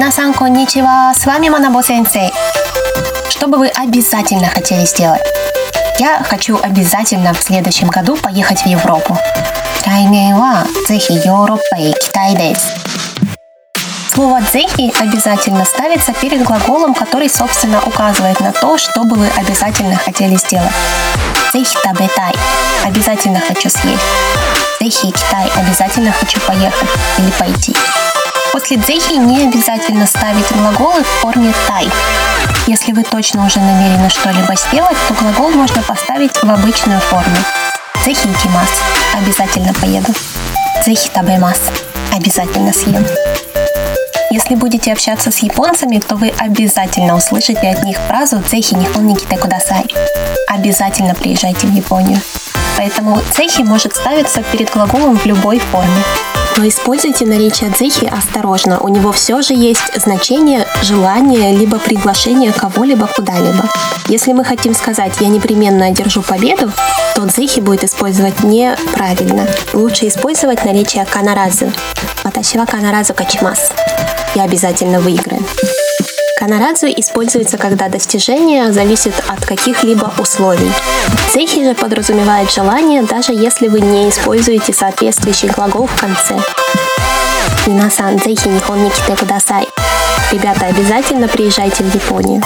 Минасан конничева, с вами Манабо Сенсей. Что бы вы обязательно хотели сделать? Я хочу обязательно в следующем году поехать в Европу. Слово «дзехи» обязательно ставится перед глаголом, который, собственно, указывает на то, что бы вы обязательно хотели сделать. «Дзехи табетай» – обязательно хочу съесть. «Дзехи китай» – обязательно хочу поехать или пойти. После дзехи не обязательно ставить глаголы в форме тай. Если вы точно уже намерены что-либо сделать, то глагол можно поставить в обычную форму. Дзехи икимас – обязательно поеду. Дзехи табемас – обязательно съем. Если будете общаться с японцами, то вы обязательно услышите от них фразу «Цехи нихон никите кудасай». Обязательно приезжайте в Японию. Поэтому «цехи» может ставиться перед глаголом в любой форме. Но используйте наречие дзехи осторожно. У него все же есть значение желание либо приглашение кого-либо куда-либо. Если мы хотим сказать «я непременно одержу победу», то дзехи будет использовать неправильно. Лучше использовать наречие канаразу. Ваташива канаразу качимас. Я обязательно выиграю. Канарадзу используется, когда достижение зависит от каких-либо условий. Цехи же подразумевает желание, даже если вы не используете соответствующий глагол в конце. Минасан цехи нихон не ките кудасай. Ребята, обязательно приезжайте в Японию.